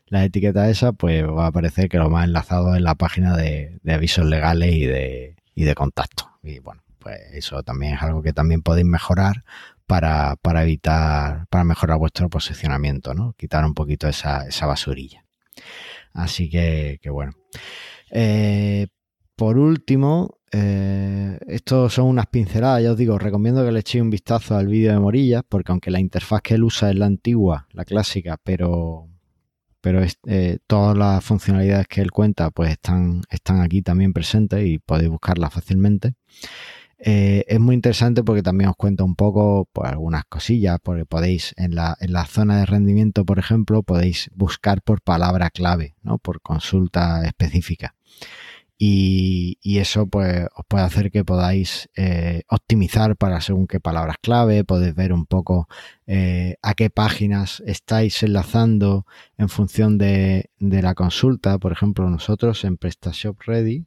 la etiqueta esa, pues va a aparecer que lo más enlazado es la página de avisos legales y de, y de contacto. Y bueno, pues eso también es algo que también podéis mejorar para, evitar, para mejorar vuestro posicionamiento, ¿no? Quitar un poquito esa, esa basurilla. Así que, bueno. Eh, por último, eh, estos son unas pinceladas, ya os digo, recomiendo que le echéis un vistazo al vídeo de Morillas, porque aunque la interfaz que él usa es la antigua, la clásica, pero, pero eh, todas las funcionalidades que él cuenta pues están, están aquí también presentes y podéis buscarlas fácilmente. Eh, es muy interesante porque también os cuenta un poco pues, algunas cosillas, porque podéis en la, en la zona de rendimiento, por ejemplo, podéis buscar por palabra clave, ¿no? por consulta específica y, eso pues os puede hacer que podáis eh, optimizar para según qué palabras clave, podéis ver un poco eh, a qué páginas estáis enlazando en función de, de, la consulta. Por ejemplo, nosotros en PrestaShop Ready,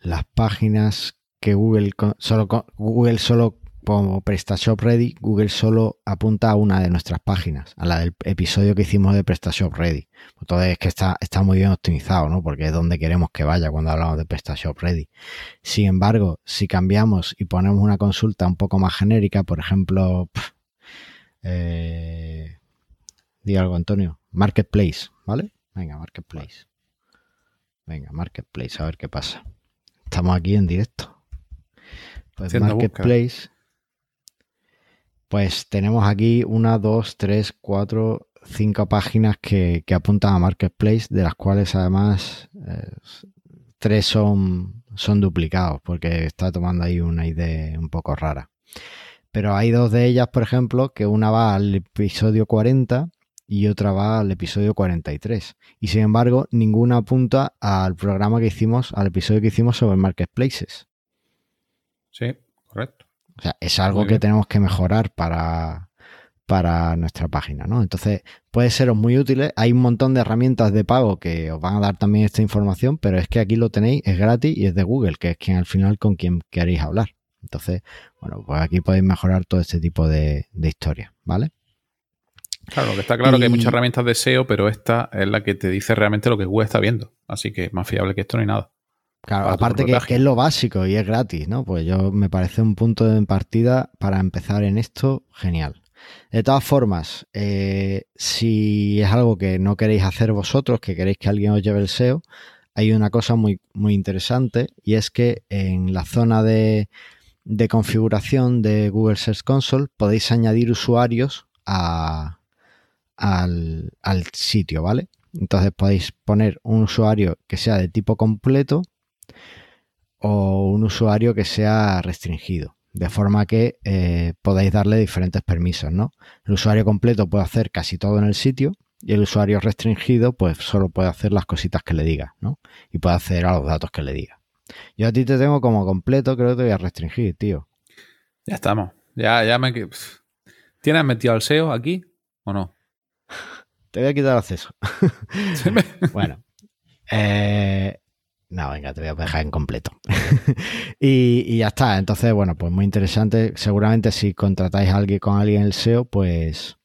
las páginas que Google solo, Google solo como PrestaShop Ready, Google solo apunta a una de nuestras páginas, a la del episodio que hicimos de PrestaShop Ready. Entonces es que está, está muy bien optimizado, ¿no? Porque es donde queremos que vaya cuando hablamos de PrestaShop Ready. Sin embargo, si cambiamos y ponemos una consulta un poco más genérica, por ejemplo, eh, di algo Antonio, Marketplace, ¿vale? Venga, Marketplace. Venga, Marketplace, a ver qué pasa. Estamos aquí en directo. Pues Marketplace pues tenemos aquí una, dos, tres, cuatro, cinco páginas que, apuntan a Marketplace, de las cuales además eh, tres son, son duplicados, porque está tomando ahí una idea un poco rara. Pero hay dos de ellas, por ejemplo, que una va al episodio 40 y otra va al episodio 43. Y sin embargo, ninguna apunta al programa que hicimos, al episodio que hicimos sobre marketplaces.
Sí, correcto.
O sea, es algo que tenemos que mejorar para, para nuestra página, ¿no? Entonces, puede seros muy útiles. Hay un montón de herramientas de pago que os van a dar también esta información, pero es que aquí lo tenéis, es gratis y es de Google, que es quien al final con quien queréis hablar. Entonces, bueno, pues aquí podéis mejorar todo este tipo de, de historias, ¿vale?
Claro, que está claro que hay muchas herramientas de SEO, pero esta es la que te dice realmente lo que Google está viendo. Así que más fiable que esto no hay nada.
Claro, aparte que, es lo básico y es gratis, ¿no? Pues yo me parece un punto de partida para empezar en esto genial. De todas formas, eh, si es algo que no queréis hacer vosotros, que queréis que alguien os lleve el SEO, hay una cosa muy, muy interesante y es que en la zona de, configuración de Google Search Console podéis añadir usuarios al, al sitio, ¿vale? Entonces podéis poner un usuario que sea de tipo completo o un usuario que sea restringido, de forma que eh, podáis darle diferentes permisos, ¿no? El usuario completo puede hacer casi todo en el sitio y el usuario restringido pues solo puede hacer las cositas que le diga, ¿no? Y puede acceder a los datos que le diga. Yo a ti te tengo como completo, creo que te voy a restringir, tío.
Ya estamos. Ya, ya me... ¿Tienes metido al SEO aquí o no?
Te voy a quitar acceso. bueno. Eh, no, venga, te voy a dejar en completo. y, ya está. Entonces, bueno, pues muy interesante. Seguramente si contratáis a alguien con alguien en el SEO, pues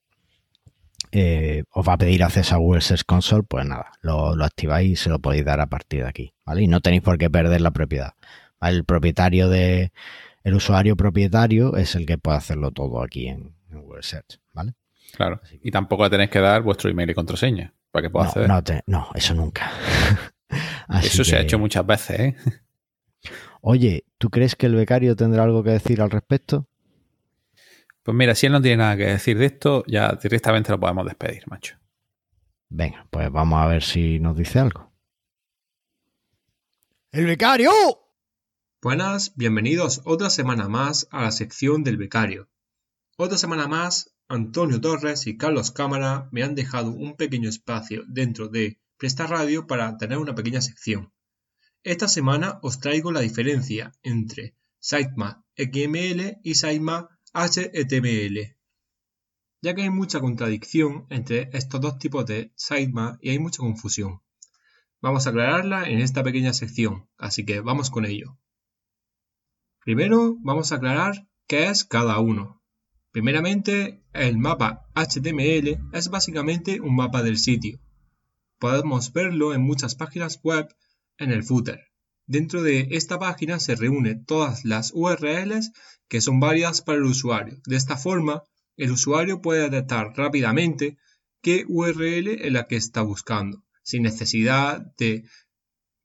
eh, os va a pedir acceso a Google Search Console. Pues nada, lo, activáis y se lo podéis dar a partir de aquí. ¿Vale? Y no tenéis por qué perder la propiedad. El propietario de. El usuario propietario es el que puede hacerlo todo aquí en, Google Search. ¿Vale?
Claro. Y tampoco tenéis que dar vuestro email y contraseña para que pueda
no,
acceder.
No, no, eso nunca.
Eso se ha hecho muchas veces, ¿eh?
Oye, ¿tú crees que el becario tendrá algo que decir al respecto?
Pues mira, si él no tiene nada que decir de esto, ya directamente lo podemos despedir, macho.
Venga, pues vamos a ver si nos dice algo. ¡El becario!
Buenas, bienvenidos otra semana más a la sección del becario. Otra semana más, Antonio Torres y Carlos Cámara me han dejado un pequeño espacio dentro de Presta Radio para tener una pequeña sección. Esta semana os traigo la diferencia entre Sitemap XML y Sitemap HTML, ya que hay mucha contradicción entre estos dos tipos de sitemap y hay mucha confusión. Vamos a aclararla en esta pequeña sección, así que vamos con ello. Primero vamos a aclarar qué es cada uno. Primeramente, el mapa HTML es básicamente un mapa del sitio. Podemos verlo en muchas páginas web en el footer. Dentro de esta página se reúnen todas las URLs que son válidas para el usuario. De esta forma, el usuario puede detectar rápidamente qué URL es la que está buscando, sin necesidad de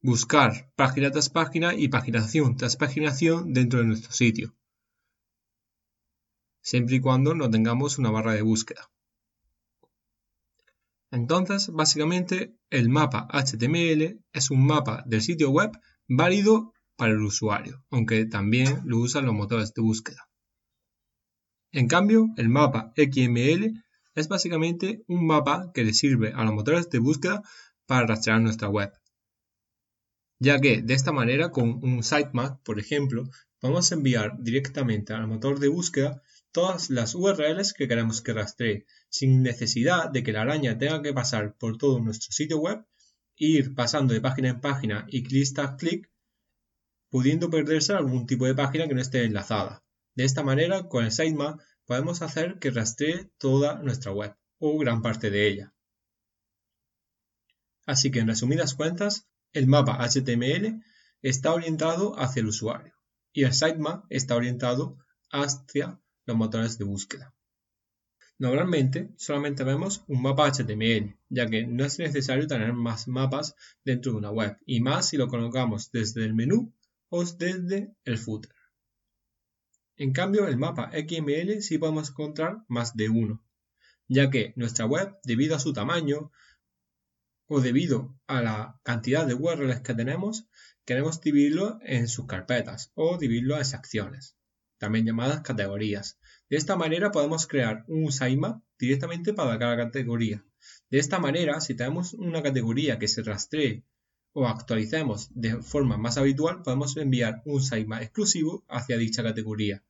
buscar página tras página y paginación tras paginación dentro de nuestro sitio, siempre y cuando no tengamos una barra de búsqueda. Entonces, básicamente, el mapa HTML es un mapa del sitio web válido para el usuario, aunque también lo usan los motores de búsqueda. En cambio, el mapa XML es básicamente un mapa que le sirve a los motores de búsqueda para rastrear nuestra web. Ya que de esta manera, con un sitemap, por ejemplo, podemos enviar directamente al motor de búsqueda todas las URLs que queremos que rastree, sin necesidad de que la araña tenga que pasar por todo nuestro sitio web ir pasando de página en página y clic tras clic, pudiendo perderse algún tipo de página que no esté enlazada. De esta manera, con el sitemap podemos hacer que rastree toda nuestra web o gran parte de ella. Así que en resumidas cuentas, el mapa HTML está orientado hacia el usuario y el sitemap está orientado hacia los motores de búsqueda. Normalmente solamente vemos un mapa HTML, ya que no es necesario tener más mapas dentro de una web, y más si lo colocamos desde el menú o desde el footer. En cambio, el mapa XML sí podemos encontrar más de uno, ya que nuestra web, debido a su tamaño o debido a la cantidad de URLs que tenemos, queremos dividirlo en sus carpetas o dividirlo en secciones, también llamadas categorías, de esta manera podemos crear un sitemap directamente para cada categoría. De esta manera, si tenemos una categoría que se rastree o actualicemos de forma más habitual, podemos enviar un sitemap exclusivo hacia dicha categoría.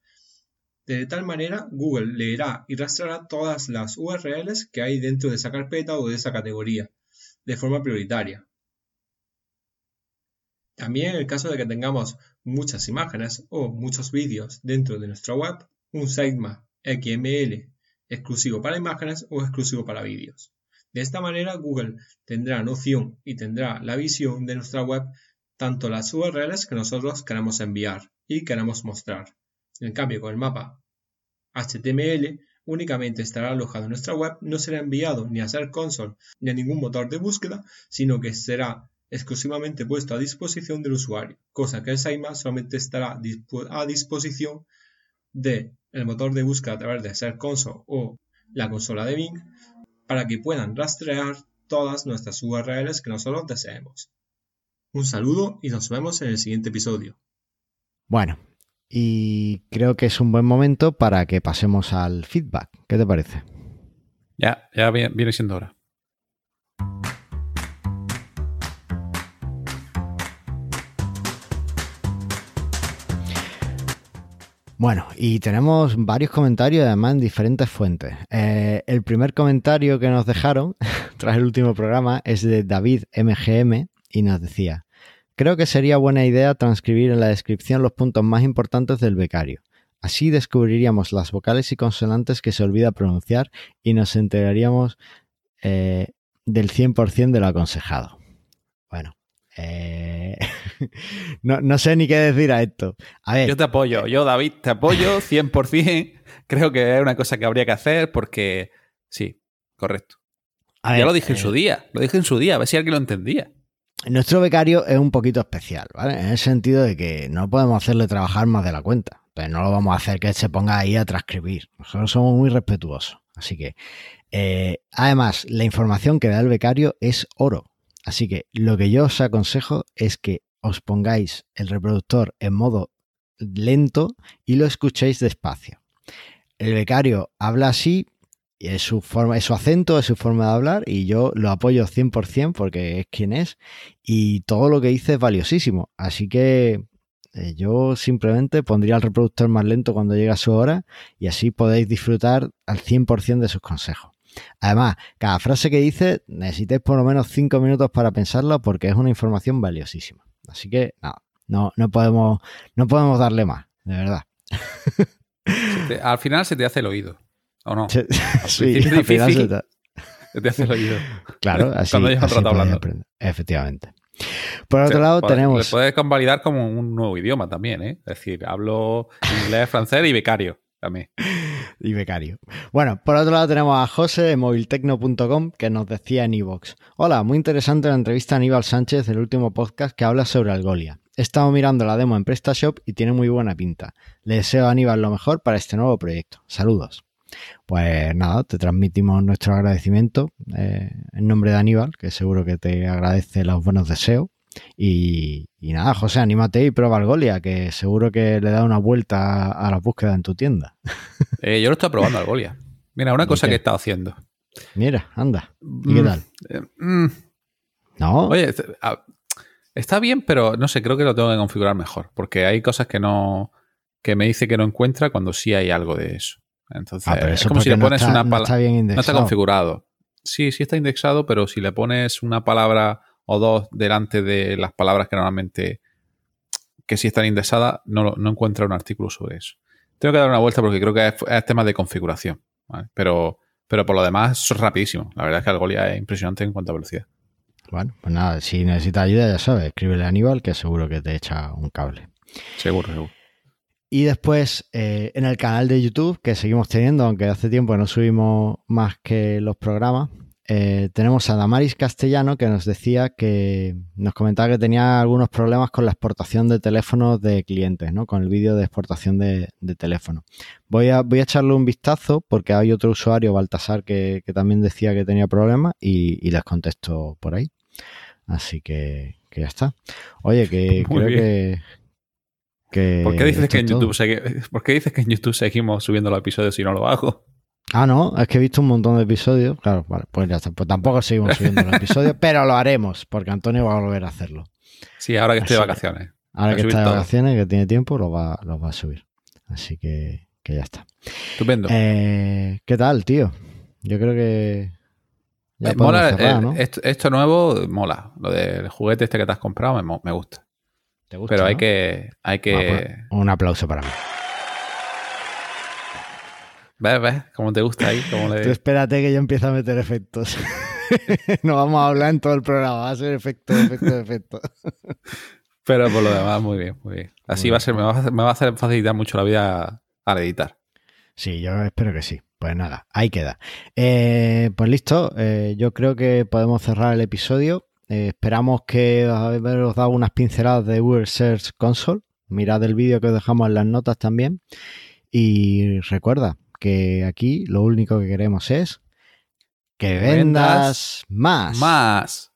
De tal manera, Google leerá y rastreará todas las URLs que hay dentro de esa carpeta o de esa categoría, de forma prioritaria. También en el caso de que tengamos muchas imágenes o muchos vídeos dentro de nuestra web, un sitemap XML exclusivo para imágenes o exclusivo para vídeos. De esta manera, Google tendrá noción y tendrá la visión de nuestra web, tanto las URLs que nosotros queremos enviar y queremos mostrar. En cambio, con el mapa HTML únicamente estará alojado en nuestra web, no será enviado ni a Search Console ni a ningún motor de búsqueda, sino que será exclusivamente puesto a disposición del usuario, cosa que el sitemap solamente estará a disposición de el motor de búsqueda a través de Search Console o la consola de Bing para que puedan rastrear todas nuestras URLs que nosotros deseemos. Un saludo y nos vemos en el siguiente episodio.
Bueno, y creo que es un buen momento para que pasemos al feedback. ¿Qué te parece?
Ya, ya viene siendo hora.
Bueno, y tenemos varios comentarios además en diferentes fuentes. Eh, el primer comentario que nos dejaron tras el último programa es de David MGM y nos decía, creo que sería buena idea transcribir en la descripción los puntos más importantes del becario. Así descubriríamos las vocales y consonantes que se olvida pronunciar y nos enteraríamos eh, del 100% de lo aconsejado. Eh, no, sé ni qué decir a esto.
Yo te apoyo, yo David te apoyo 100%. Creo que es una cosa que habría que hacer porque sí, correcto. ya lo dije en su eh, día, lo dije en su día, a ver si alguien lo entendía.
nuestro becario es un poquito especial, ¿vale? En el sentido de que no podemos hacerle trabajar más de la cuenta, pero no lo vamos a hacer que se ponga ahí a transcribir. Nosotros somos muy respetuosos. Así que, eh, además, la información que da el becario es oro. Así que lo que yo os aconsejo es que os pongáis el reproductor en modo lento y lo escuchéis despacio. El becario habla así, es su, forma, es su acento, es su forma de hablar y yo lo apoyo 100% porque es quien es y todo lo que dice es valiosísimo. Así que eh, yo simplemente pondría el reproductor más lento cuando llegue a su hora y así podéis disfrutar al 100% de sus consejos. Además, cada frase que dice necesitáis por lo menos 5 minutos para pensarla porque es una información valiosísima. Así que no, no, podemos, no podemos darle más, de verdad.
al final se te hace el oído, ¿o no?
sí, al final se
te... hace el oído.
Claro, así.
Cuando hablando.
Efectivamente. Por otro lado, tenemos.
puedes convalidar como un nuevo idioma también, ¿eh? Es decir, hablo inglés, francés y becario también.
Y becario. Bueno, por otro lado tenemos a José de moviltecno.com que nos decía en iVox. Hola, muy interesante la entrevista a Aníbal Sánchez del último podcast que habla sobre Algolia. He estado mirando la demo en PrestaShop y tiene muy buena pinta. Le deseo a Aníbal lo mejor para este nuevo proyecto. Saludos. Pues nada, te transmitimos nuestro agradecimiento eh, en nombre de Aníbal, que seguro que te agradece los buenos deseos. Y, nada, José, anímate y prueba Algolia, que seguro que le da una vuelta a la búsqueda en tu tienda.
Eh, yo lo estoy probando Algolia. Mira, una cosa que he estado haciendo.
Mira, anda. ¿Y qué mm, tal?
Eh, mm.
no.
Oye, está bien, pero no sé, creo que lo tengo que configurar mejor. Porque hay cosas que no. que me dice que no encuentra cuando sí hay algo de eso. Entonces,
ah,
es como si le pones una
palabra. No,
no está configurado. Sí, sí está indexado, pero si le pones una palabra o dos delante de las palabras que normalmente que sí están indexadas, no, no encuentra un artículo sobre eso. Tengo que dar una vuelta porque creo que es, tema de configuración. Pero, pero por lo demás es rapidísimo. La verdad es que Algolia es impresionante en cuanto a velocidad.
Bueno, pues nada, si necesitas ayuda, ya sabes, escríbele a Aníbal que seguro que te echa un cable.
Seguro, seguro.
Y después eh, en el canal de YouTube, que seguimos teniendo, aunque hace tiempo no subimos más que los programas, eh, tenemos a Damaris Castellano que nos decía que nos comentaba que tenía algunos problemas con la exportación de teléfonos de clientes, ¿no? Con el vídeo de exportación de, teléfono. Voy a, voy a echarle un vistazo porque hay otro usuario, Baltasar, que, también decía que tenía problemas y, les contesto por ahí. Así que, ya está. Oye, que creo que, que,
¿Por qué dices que en YouTube ¿Por qué dices que en YouTube seguimos subiendo los episodios si no lo hago?
Ah, no, es que he visto un montón de episodios. Claro, vale, pues ya está. Pues tampoco seguimos subiendo los episodios, pero lo haremos, porque Antonio va a volver a hacerlo.
Sí, ahora que estoy de vacaciones.
Ahora que está de vacaciones, que tiene tiempo, lo va, lo va a subir. Así que, que ya está.
Estupendo.
Eh, ¿Qué tal, tío? Yo creo que.
Ya eh, mola, cerrar, ¿no? esto, nuevo mola. Lo del juguete este que te has comprado me, me gusta.
¿Te gusta?
Pero hay que. Hay que...
Pues, un aplauso para mí.
¿Ves? ¿Ves? ¿Cómo te gusta ahí? le...
Tú espérate que yo empiezo a meter efectos. no vamos a hablar en todo el programa, va a ser efecto, efecto, efecto.
Pero por lo demás, muy bien, muy bien. Así va a ser, me va a, hacer, me va a hacer facilitar mucho la vida al editar.
Sí, yo espero que sí. Pues nada, ahí queda. Eh, pues listo, eh, yo creo que podemos cerrar el episodio. Eh, esperamos que os dado unas pinceladas de Google Search Console. Mirad el vídeo que os dejamos en las notas también. Y recuerda, que aquí lo único que queremos es que vendas más.
Más.